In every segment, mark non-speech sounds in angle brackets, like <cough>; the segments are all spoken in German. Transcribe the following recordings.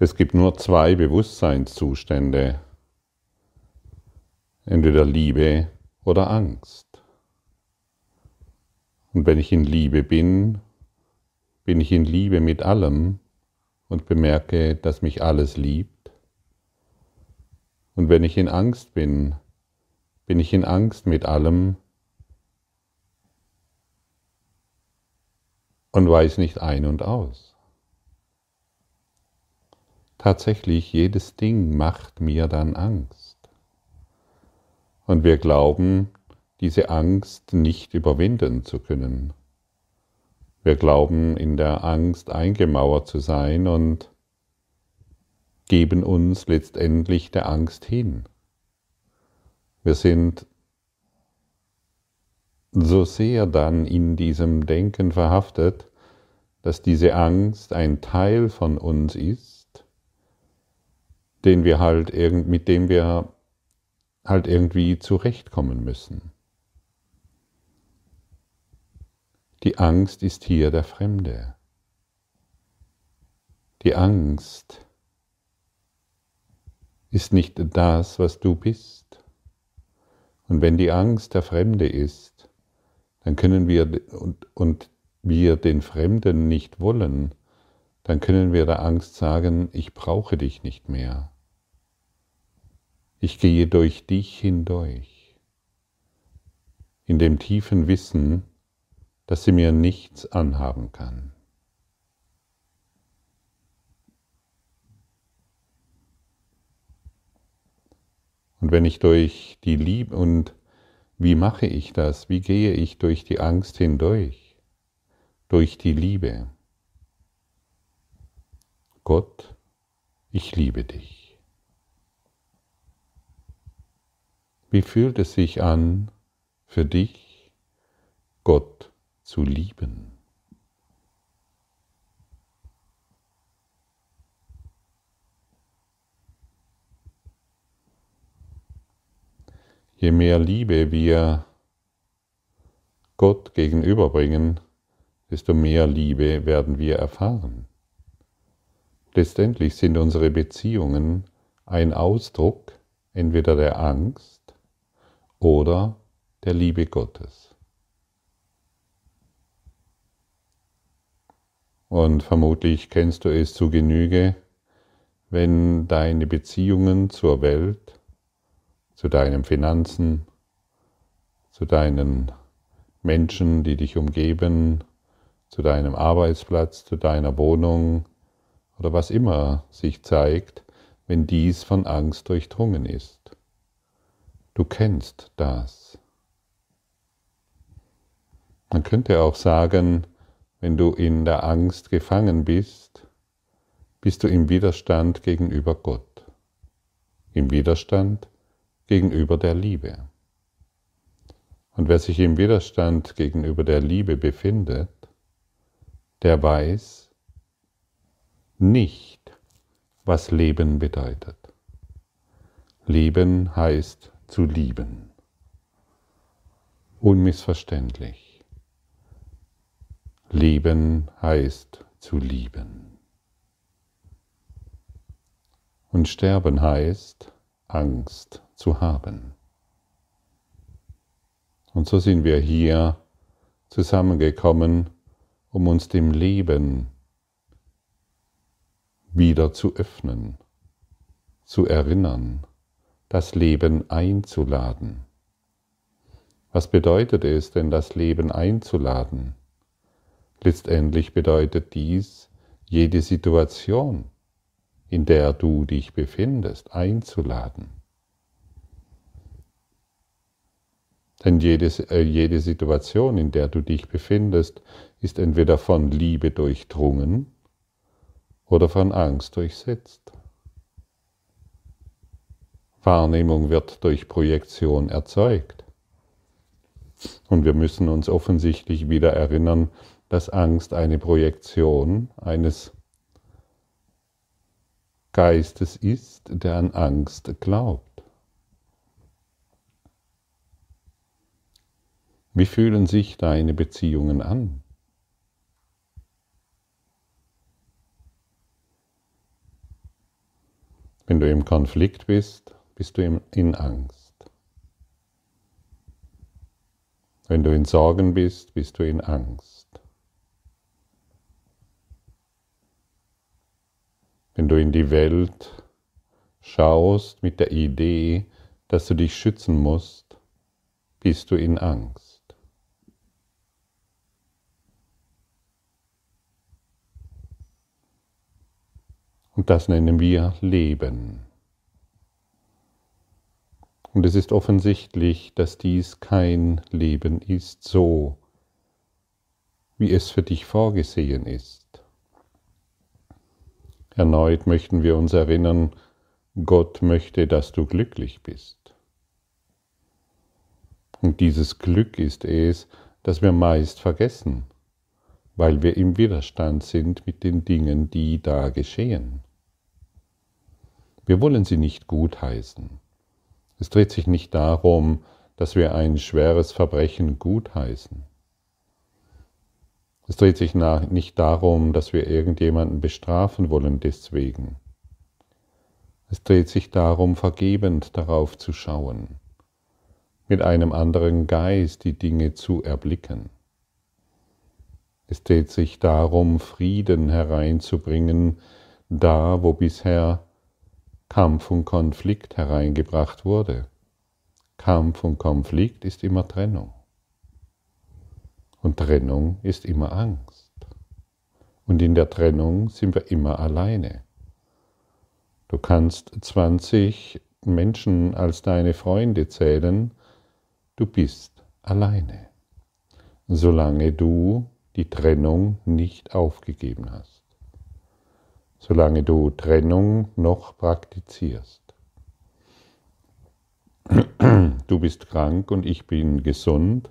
Es gibt nur zwei Bewusstseinszustände, entweder Liebe oder Angst. Und wenn ich in Liebe bin, bin ich in Liebe mit allem und bemerke, dass mich alles liebt. Und wenn ich in Angst bin, bin ich in Angst mit allem und weiß nicht ein und aus. Tatsächlich, jedes Ding macht mir dann Angst. Und wir glauben, diese Angst nicht überwinden zu können. Wir glauben in der Angst eingemauert zu sein und geben uns letztendlich der Angst hin. Wir sind so sehr dann in diesem Denken verhaftet, dass diese Angst ein Teil von uns ist, den wir halt irgend, mit dem wir halt irgendwie zurechtkommen müssen. Die Angst ist hier der Fremde. Die Angst ist nicht das, was du bist. Und wenn die Angst der Fremde ist, dann können wir und, und wir den Fremden nicht wollen, dann können wir der Angst sagen, ich brauche dich nicht mehr. Ich gehe durch dich hindurch, in dem tiefen Wissen, dass sie mir nichts anhaben kann. Und wenn ich durch die Liebe und wie mache ich das? Wie gehe ich durch die Angst hindurch? Durch die Liebe. Gott, ich liebe dich. Wie fühlt es sich an, für dich Gott zu lieben? Je mehr Liebe wir Gott gegenüberbringen, desto mehr Liebe werden wir erfahren. Letztendlich sind unsere Beziehungen ein Ausdruck entweder der Angst oder der Liebe Gottes. Und vermutlich kennst du es zu Genüge, wenn deine Beziehungen zur Welt, zu deinen Finanzen, zu deinen Menschen, die dich umgeben, zu deinem Arbeitsplatz, zu deiner Wohnung, oder was immer sich zeigt, wenn dies von Angst durchdrungen ist. Du kennst das. Man könnte auch sagen, wenn du in der Angst gefangen bist, bist du im Widerstand gegenüber Gott, im Widerstand gegenüber der Liebe. Und wer sich im Widerstand gegenüber der Liebe befindet, der weiß, nicht, was Leben bedeutet. Leben heißt zu lieben. Unmissverständlich. Leben heißt zu lieben. Und sterben heißt Angst zu haben. Und so sind wir hier zusammengekommen, um uns dem Leben wieder zu öffnen, zu erinnern, das Leben einzuladen. Was bedeutet es denn, das Leben einzuladen? Letztendlich bedeutet dies, jede Situation, in der du dich befindest, einzuladen. Denn jedes, äh, jede Situation, in der du dich befindest, ist entweder von Liebe durchdrungen oder von Angst durchsetzt. Wahrnehmung wird durch Projektion erzeugt. Und wir müssen uns offensichtlich wieder erinnern, dass Angst eine Projektion eines Geistes ist, der an Angst glaubt. Wie fühlen sich deine Beziehungen an? Wenn du im Konflikt bist, bist du in Angst. Wenn du in Sorgen bist, bist du in Angst. Wenn du in die Welt schaust mit der Idee, dass du dich schützen musst, bist du in Angst. Und das nennen wir Leben. Und es ist offensichtlich, dass dies kein Leben ist, so wie es für dich vorgesehen ist. Erneut möchten wir uns erinnern, Gott möchte, dass du glücklich bist. Und dieses Glück ist es, das wir meist vergessen, weil wir im Widerstand sind mit den Dingen, die da geschehen. Wir wollen sie nicht gutheißen. Es dreht sich nicht darum, dass wir ein schweres Verbrechen gutheißen. Es dreht sich nicht darum, dass wir irgendjemanden bestrafen wollen deswegen. Es dreht sich darum, vergebend darauf zu schauen, mit einem anderen Geist die Dinge zu erblicken. Es dreht sich darum, Frieden hereinzubringen, da wo bisher Kampf und Konflikt hereingebracht wurde. Kampf und Konflikt ist immer Trennung. Und Trennung ist immer Angst. Und in der Trennung sind wir immer alleine. Du kannst 20 Menschen als deine Freunde zählen, du bist alleine, solange du die Trennung nicht aufgegeben hast solange du Trennung noch praktizierst. Du bist krank und ich bin gesund,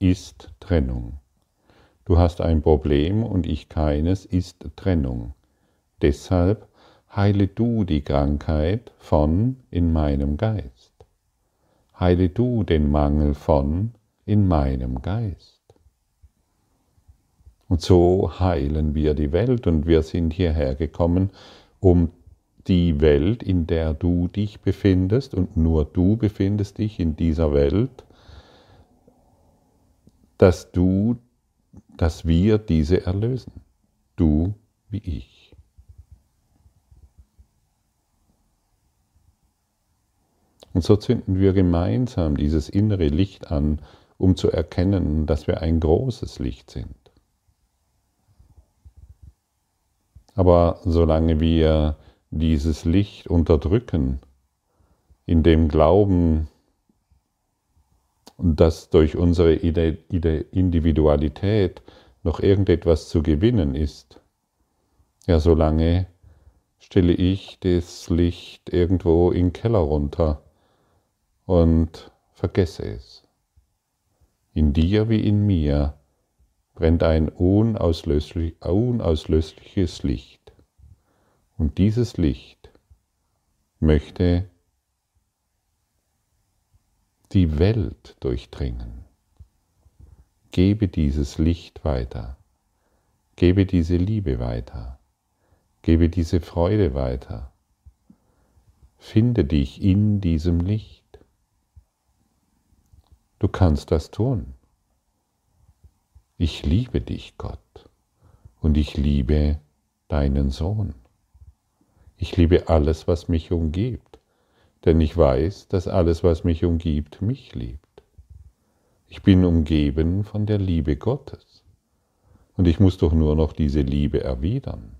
ist Trennung. Du hast ein Problem und ich keines, ist Trennung. Deshalb heile du die Krankheit von in meinem Geist. Heile du den Mangel von in meinem Geist. Und so heilen wir die Welt und wir sind hierher gekommen, um die Welt, in der du dich befindest und nur du befindest dich in dieser Welt, dass du, dass wir diese erlösen. Du wie ich. Und so zünden wir gemeinsam dieses innere Licht an, um zu erkennen, dass wir ein großes Licht sind. Aber solange wir dieses Licht unterdrücken, in dem Glauben, dass durch unsere Individualität noch irgendetwas zu gewinnen ist, ja, solange stelle ich das Licht irgendwo in Keller runter und vergesse es. In dir wie in mir brennt ein unauslöschlich, unauslöschliches Licht. Und dieses Licht möchte die Welt durchdringen. Gebe dieses Licht weiter. Gebe diese Liebe weiter. Gebe diese Freude weiter. Finde dich in diesem Licht. Du kannst das tun. Ich liebe dich, Gott, und ich liebe deinen Sohn. Ich liebe alles, was mich umgibt, denn ich weiß, dass alles, was mich umgibt, mich liebt. Ich bin umgeben von der Liebe Gottes, und ich muss doch nur noch diese Liebe erwidern.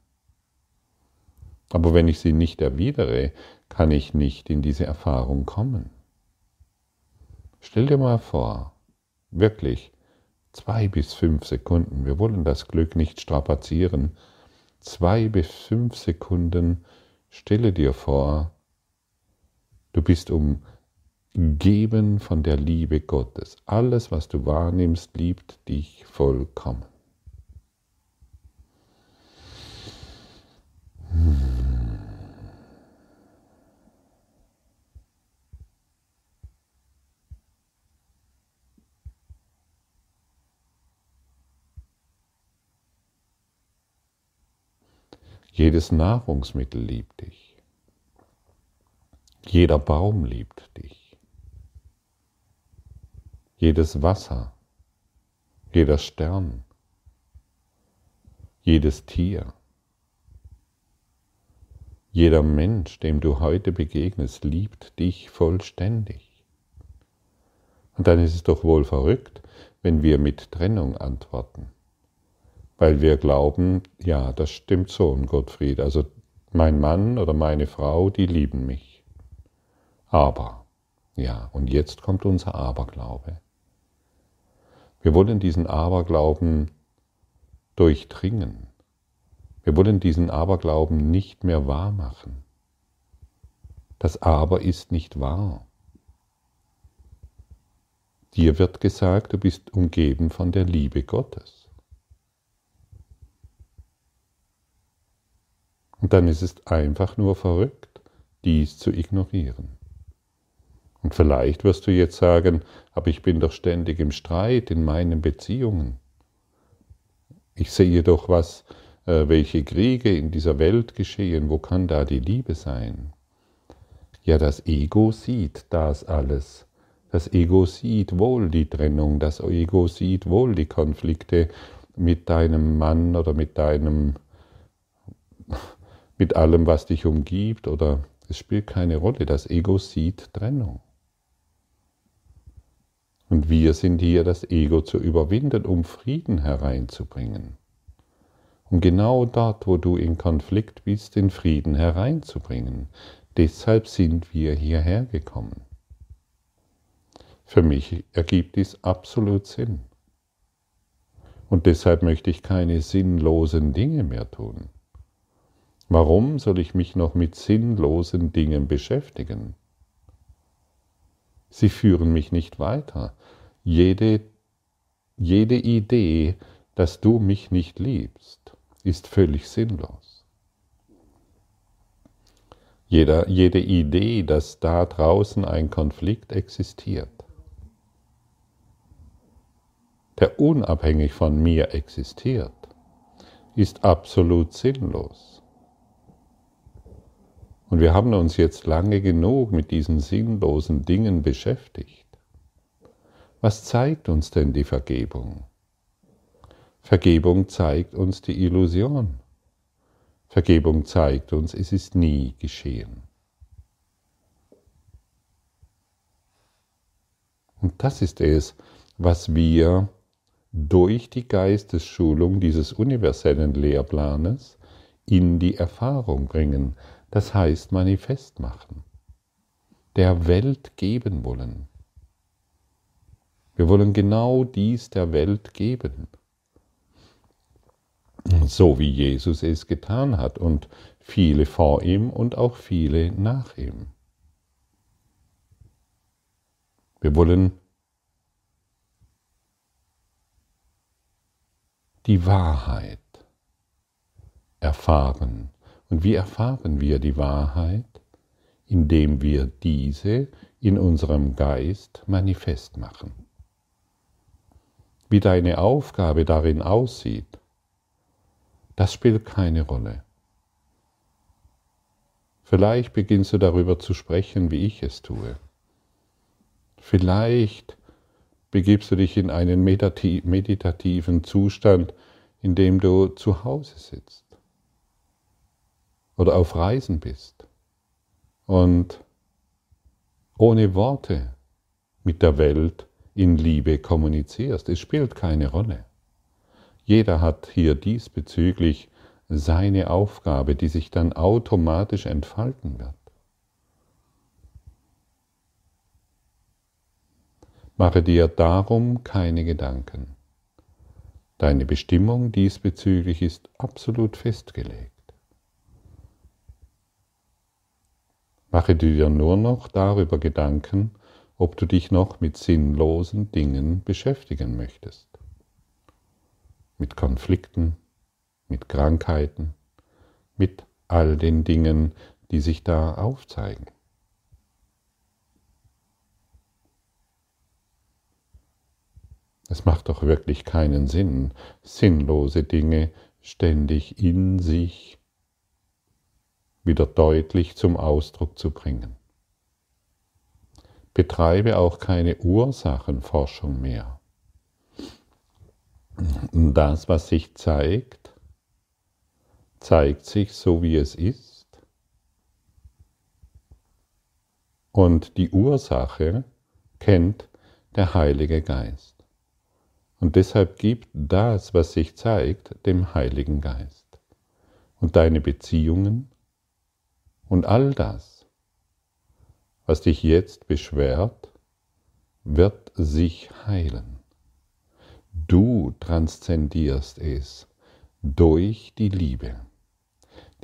Aber wenn ich sie nicht erwidere, kann ich nicht in diese Erfahrung kommen. Stell dir mal vor, wirklich, Zwei bis fünf Sekunden. Wir wollen das Glück nicht strapazieren. Zwei bis fünf Sekunden. Stelle dir vor, du bist umgeben von der Liebe Gottes. Alles, was du wahrnimmst, liebt dich vollkommen. Jedes Nahrungsmittel liebt dich. Jeder Baum liebt dich. Jedes Wasser, jeder Stern, jedes Tier, jeder Mensch, dem du heute begegnest, liebt dich vollständig. Und dann ist es doch wohl verrückt, wenn wir mit Trennung antworten, weil wir glauben, ja, das stimmt so, Gottfried, also mein Mann oder meine Frau, die lieben mich. Aber, ja, und jetzt kommt unser Aberglaube. Wir wollen diesen Aberglauben durchdringen. Wir wollen diesen Aberglauben nicht mehr wahr machen. Das Aber ist nicht wahr. Dir wird gesagt, du bist umgeben von der Liebe Gottes. Und dann ist es einfach nur verrückt, dies zu ignorieren. Und vielleicht wirst du jetzt sagen, aber ich bin doch ständig im Streit in meinen Beziehungen. Ich sehe doch, was, äh, welche Kriege in dieser Welt geschehen, wo kann da die Liebe sein? Ja, das Ego sieht das alles. Das Ego sieht wohl die Trennung, das Ego sieht wohl die Konflikte mit deinem Mann oder mit deinem, mit allem, was dich umgibt oder es spielt keine Rolle. Das Ego sieht Trennung. Und wir sind hier, das Ego zu überwinden, um Frieden hereinzubringen. Um genau dort, wo du in Konflikt bist, den Frieden hereinzubringen. Deshalb sind wir hierher gekommen. Für mich ergibt dies absolut Sinn. Und deshalb möchte ich keine sinnlosen Dinge mehr tun. Warum soll ich mich noch mit sinnlosen Dingen beschäftigen? Sie führen mich nicht weiter. Jede, jede Idee, dass du mich nicht liebst, ist völlig sinnlos. Jeder, jede Idee, dass da draußen ein Konflikt existiert, der unabhängig von mir existiert, ist absolut sinnlos. Und wir haben uns jetzt lange genug mit diesen sinnlosen Dingen beschäftigt. Was zeigt uns denn die Vergebung? Vergebung zeigt uns die Illusion. Vergebung zeigt uns, es ist nie geschehen. Und das ist es, was wir durch die Geistesschulung dieses universellen Lehrplanes in die Erfahrung bringen, das heißt manifest machen, der Welt geben wollen. Wir wollen genau dies der Welt geben, so wie Jesus es getan hat und viele vor ihm und auch viele nach ihm. Wir wollen die Wahrheit erfahren und wie erfahren wir die Wahrheit? Indem wir diese in unserem Geist manifest machen. Wie deine Aufgabe darin aussieht, das spielt keine Rolle. Vielleicht beginnst du darüber zu sprechen, wie ich es tue. Vielleicht begibst du dich in einen meditativen Zustand, in dem du zu Hause sitzt oder auf Reisen bist und ohne Worte mit der Welt in Liebe kommunizierst. Es spielt keine Rolle. Jeder hat hier diesbezüglich seine Aufgabe, die sich dann automatisch entfalten wird. Mache dir darum keine Gedanken. Deine Bestimmung diesbezüglich ist absolut festgelegt. Mache dir nur noch darüber Gedanken, ob du dich noch mit sinnlosen Dingen beschäftigen möchtest. Mit Konflikten, mit Krankheiten, mit all den Dingen, die sich da aufzeigen. Es macht doch wirklich keinen Sinn, sinnlose Dinge ständig in sich wieder deutlich zum Ausdruck zu bringen. betreibe auch keine Ursachenforschung mehr. Das, was sich zeigt, zeigt sich so, wie es ist. Und die Ursache kennt der Heilige Geist. Und deshalb gibt das, was sich zeigt, dem Heiligen Geist. Und deine Beziehungen und all das, was dich jetzt beschwert, wird sich heilen. Du transzendierst es durch die Liebe.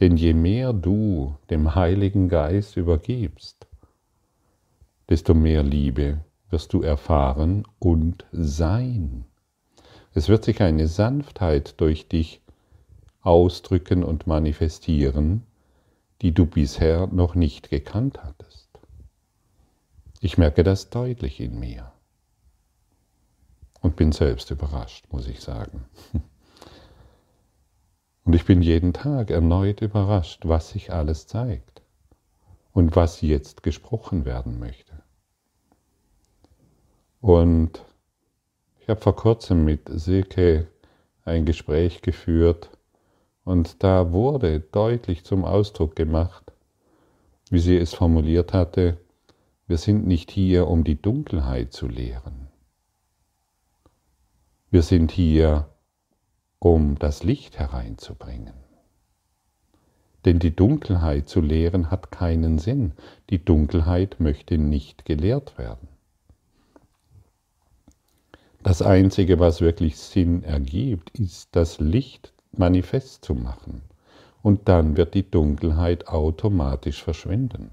Denn je mehr du dem Heiligen Geist übergibst, desto mehr Liebe wirst du erfahren und sein. Es wird sich eine Sanftheit durch dich ausdrücken und manifestieren, die du bisher noch nicht gekannt hattest. Ich merke das deutlich in mir und bin selbst überrascht, muss ich sagen. <laughs> Und ich bin jeden Tag erneut überrascht, was sich alles zeigt und was jetzt gesprochen werden möchte. Und ich habe vor kurzem mit Silke ein Gespräch geführt und da wurde deutlich zum Ausdruck gemacht, wie sie es formuliert hatte, wir sind nicht hier, um die Dunkelheit zu lehren. Wir sind hier, um das Licht hereinzubringen. Denn die Dunkelheit zu lehren hat keinen Sinn. Die Dunkelheit möchte nicht gelehrt werden. Das Einzige, was wirklich Sinn ergibt, ist das Licht manifest zu machen. Und dann wird die Dunkelheit automatisch verschwinden.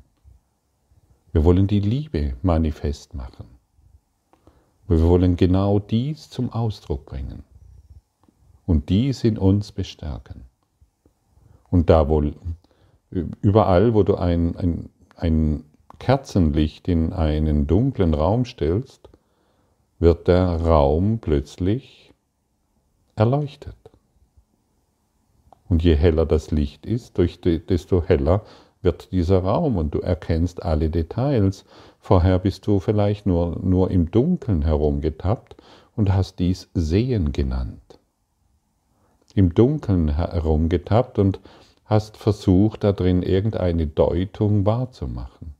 Wir wollen die Liebe manifest machen. Wir wollen genau dies zum Ausdruck bringen und dies in uns bestärken. Und da wohl überall, wo du ein, ein, ein Kerzenlicht in einen dunklen Raum stellst, wird der Raum plötzlich erleuchtet. Und je heller das Licht ist, desto heller wird dieser Raum und du erkennst alle Details. Vorher bist du vielleicht nur, nur im Dunkeln herumgetappt und hast dies Sehen genannt. Im Dunkeln herumgetappt und hast versucht, darin irgendeine Deutung wahrzumachen.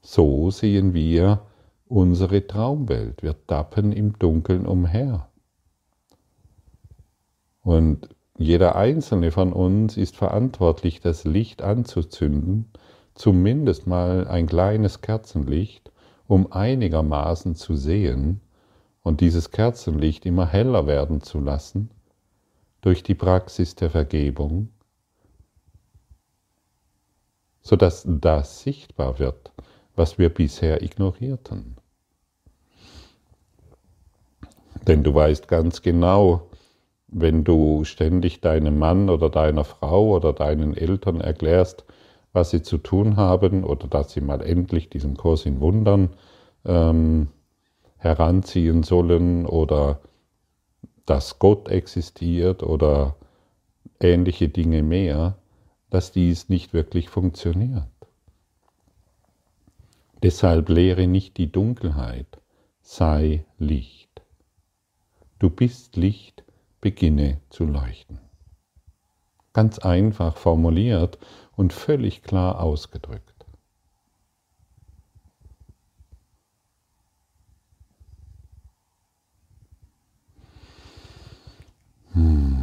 So sehen wir unsere Traumwelt. Wir tappen im Dunkeln umher. Und jeder einzelne von uns ist verantwortlich, das Licht anzuzünden, zumindest mal ein kleines Kerzenlicht, um einigermaßen zu sehen und dieses Kerzenlicht immer heller werden zu lassen durch die Praxis der Vergebung, sodass das sichtbar wird, was wir bisher ignorierten. Denn du weißt ganz genau, wenn du ständig deinem Mann oder deiner Frau oder deinen Eltern erklärst, was sie zu tun haben oder dass sie mal endlich diesen Kurs in Wundern ähm, heranziehen sollen oder dass Gott existiert oder ähnliche Dinge mehr, dass dies nicht wirklich funktioniert. Deshalb lehre nicht die Dunkelheit, sei Licht. Du bist Licht, beginne zu leuchten. Ganz einfach formuliert und völlig klar ausgedrückt. Hmm.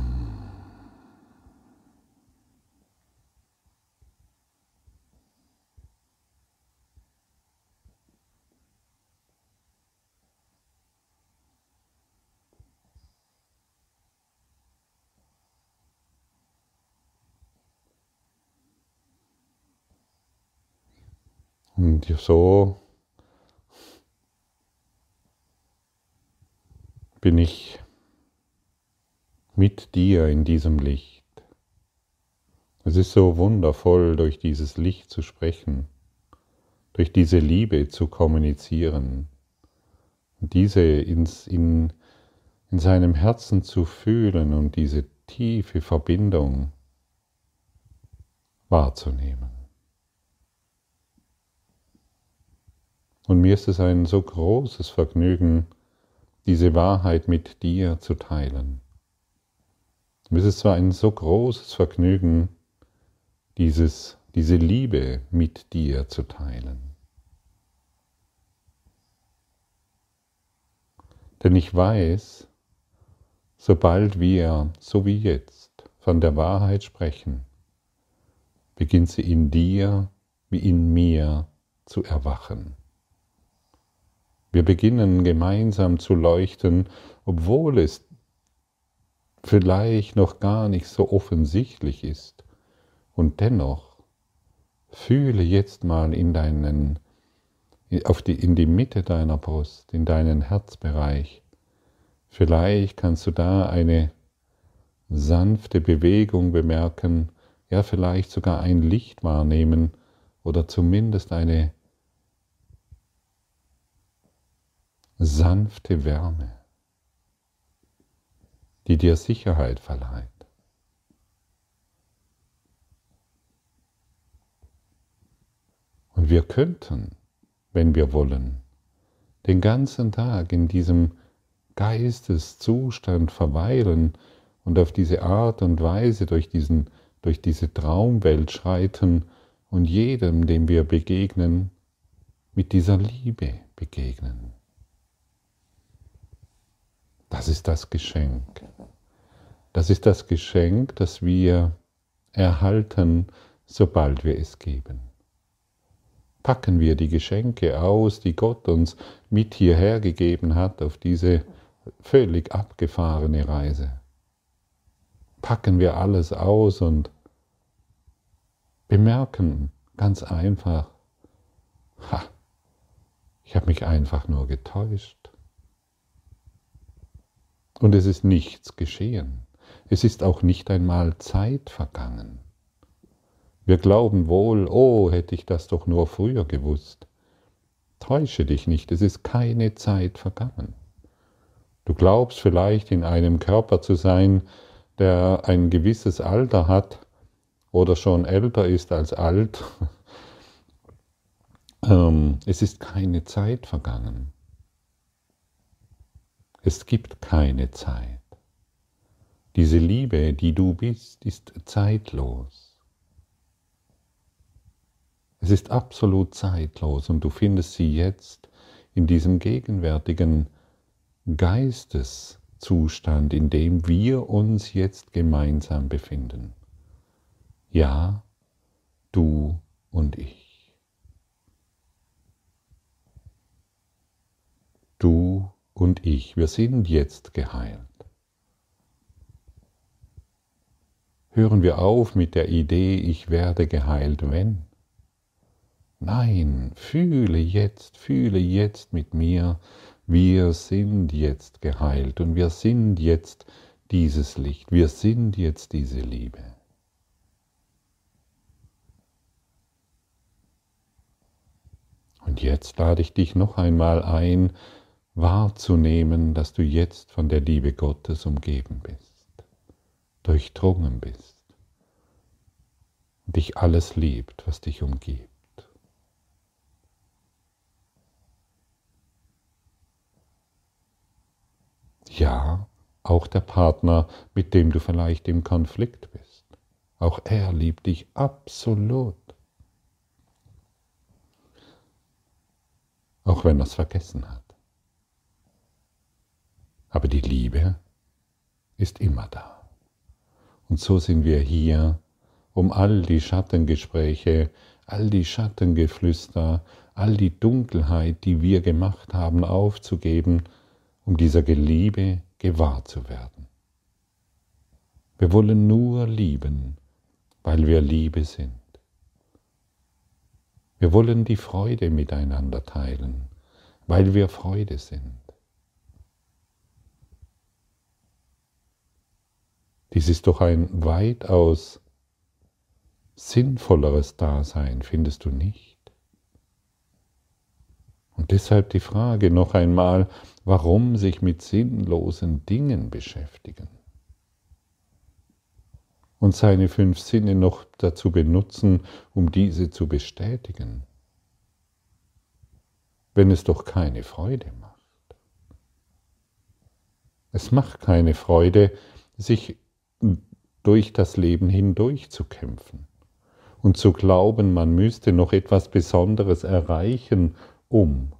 Und so bin ich mit dir in diesem Licht. Es ist so wundervoll, durch dieses Licht zu sprechen, durch diese Liebe zu kommunizieren, diese ins, in, in seinem Herzen zu fühlen und diese tiefe Verbindung wahrzunehmen. Und mir ist es ein so großes Vergnügen, diese Wahrheit mit dir zu teilen. Mir ist es so ein so großes Vergnügen, dieses, diese Liebe mit dir zu teilen. Denn ich weiß, sobald wir, so wie jetzt, von der Wahrheit sprechen, beginnt sie in dir wie in mir zu erwachen. Wir beginnen gemeinsam zu leuchten, obwohl es vielleicht noch gar nicht so offensichtlich ist. Und dennoch fühle jetzt mal in deinen auf die, in die Mitte deiner Brust, in deinen Herzbereich. Vielleicht kannst du da eine sanfte Bewegung bemerken, ja vielleicht sogar ein Licht wahrnehmen oder zumindest eine sanfte Wärme, die dir Sicherheit verleiht. Und wir könnten wenn wir wollen, den ganzen Tag in diesem Geisteszustand verweilen und auf diese Art und Weise durch, diesen, durch diese Traumwelt schreiten und jedem, dem wir begegnen, mit dieser Liebe begegnen. Das ist das Geschenk. Das ist das Geschenk, das wir erhalten, sobald wir es geben packen wir die Geschenke aus, die Gott uns mit hierher gegeben hat auf diese völlig abgefahrene Reise. Packen wir alles aus und bemerken ganz einfach, ha, ich habe mich einfach nur getäuscht. Und es ist nichts geschehen. Es ist auch nicht einmal Zeit vergangen. Wir glauben wohl, oh, hätte ich das doch nur früher gewusst. Täusche dich nicht, es ist keine Zeit vergangen. Du glaubst vielleicht in einem Körper zu sein, der ein gewisses Alter hat oder schon älter ist als alt. <laughs> Ähm, es ist keine Zeit vergangen. Es gibt keine Zeit. Diese Liebe, die du bist, ist zeitlos. Es ist absolut zeitlos und du findest sie jetzt in diesem gegenwärtigen Geisteszustand, in dem wir uns jetzt gemeinsam befinden. Ja, du und ich. Du und ich, wir sind jetzt geheilt. Hören wir auf mit der Idee, ich werde geheilt, wenn. Nein, fühle jetzt, fühle jetzt mit mir, wir sind jetzt geheilt und wir sind jetzt dieses Licht, wir sind jetzt diese Liebe. Und jetzt lade ich dich noch einmal ein, wahrzunehmen, dass du jetzt von der Liebe Gottes umgeben bist, durchdrungen bist, dich alles liebt, was dich umgibt. Ja, auch der Partner, mit dem du vielleicht im Konflikt bist. Auch er liebt dich absolut. Auch wenn er es vergessen hat. Aber die Liebe ist immer da. Und so sind wir hier, um all die Schattengespräche, all die Schattengeflüster, all die Dunkelheit, die wir gemacht haben, aufzugeben um dieser Liebe gewahr zu werden. Wir wollen nur lieben, weil wir Liebe sind. Wir wollen die Freude miteinander teilen, weil wir Freude sind. Dies ist doch ein weitaus sinnvolleres Dasein, findest du nicht? Und deshalb die Frage noch einmal, warum sich mit sinnlosen Dingen beschäftigen? Und seine fünf Sinne noch dazu benutzen, um diese zu bestätigen. wenn es doch keine Freude macht. Es macht keine Freude, sich durch das Leben hindurch zu kämpfen und zu glauben, man müsste noch etwas Besonderes erreichen, um.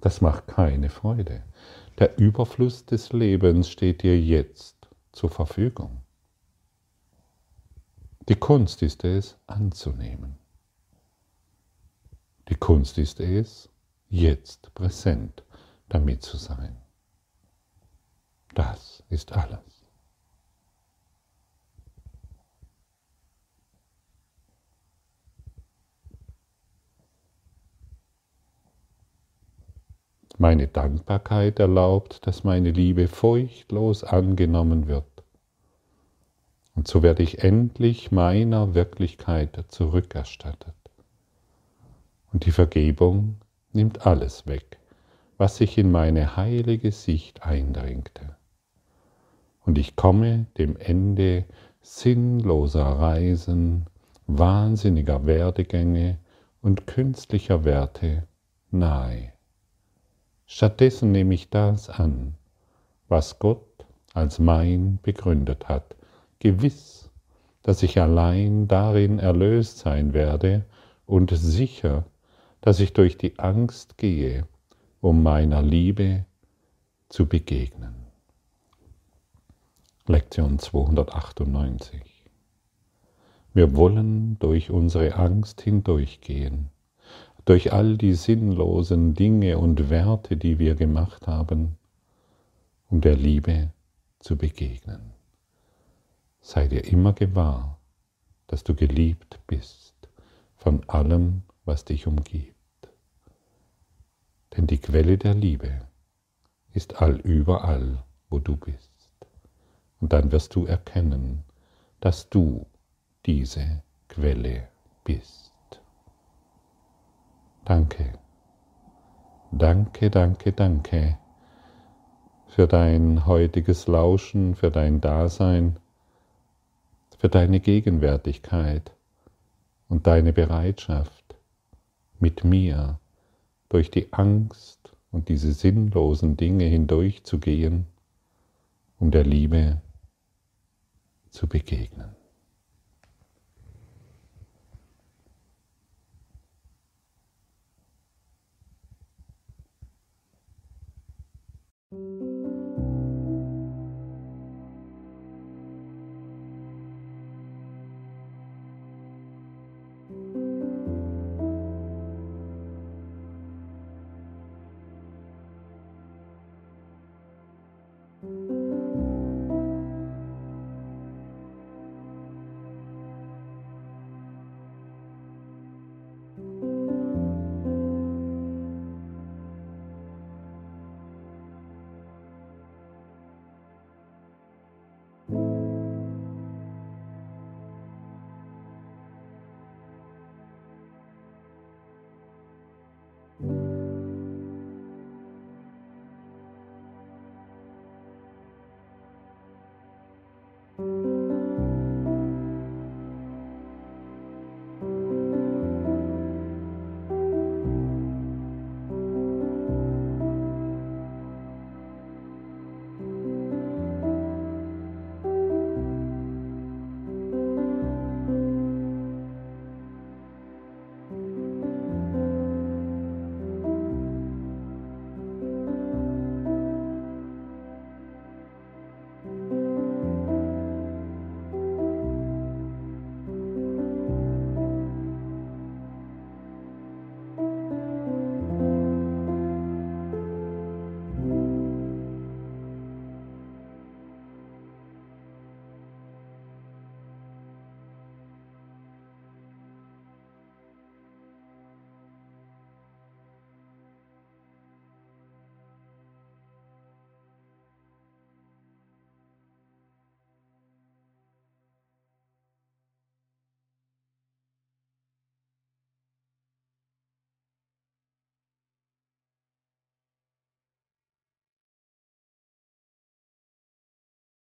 Das macht keine Freude. Der Überfluss des Lebens steht dir jetzt zur Verfügung. Die Kunst ist es, anzunehmen. Die Kunst ist es, jetzt präsent damit zu sein. Das ist alles. Meine Dankbarkeit erlaubt, dass meine Liebe furchtlos angenommen wird. Und so werde ich endlich meiner Wirklichkeit zurückerstattet. Und die Vergebung nimmt alles weg, was sich in meine heilige Sicht eindrängte. Und ich komme dem Ende sinnloser Reisen, wahnsinniger Werdegänge und künstlicher Werte nahe. Stattdessen nehme ich das an, was Gott als mein begründet hat, gewiss, dass ich allein darin erlöst sein werde und sicher, dass ich durch die Angst gehe, um meiner Liebe zu begegnen. Lektion 298 Wir wollen durch unsere Angst hindurchgehen durch all die sinnlosen Dinge und Werte, die wir gemacht haben, um der Liebe zu begegnen. Sei dir immer gewahr, dass du geliebt bist von allem, was dich umgibt. Denn die Quelle der Liebe ist allüberall, wo du bist. Und dann wirst du erkennen, dass du diese Quelle bist. Danke. Danke, danke, danke für dein heutiges Lauschen, für dein Dasein, für deine Gegenwärtigkeit und deine Bereitschaft, mit mir durch die Angst und diese sinnlosen Dinge hindurchzugehen, um der Liebe zu begegnen.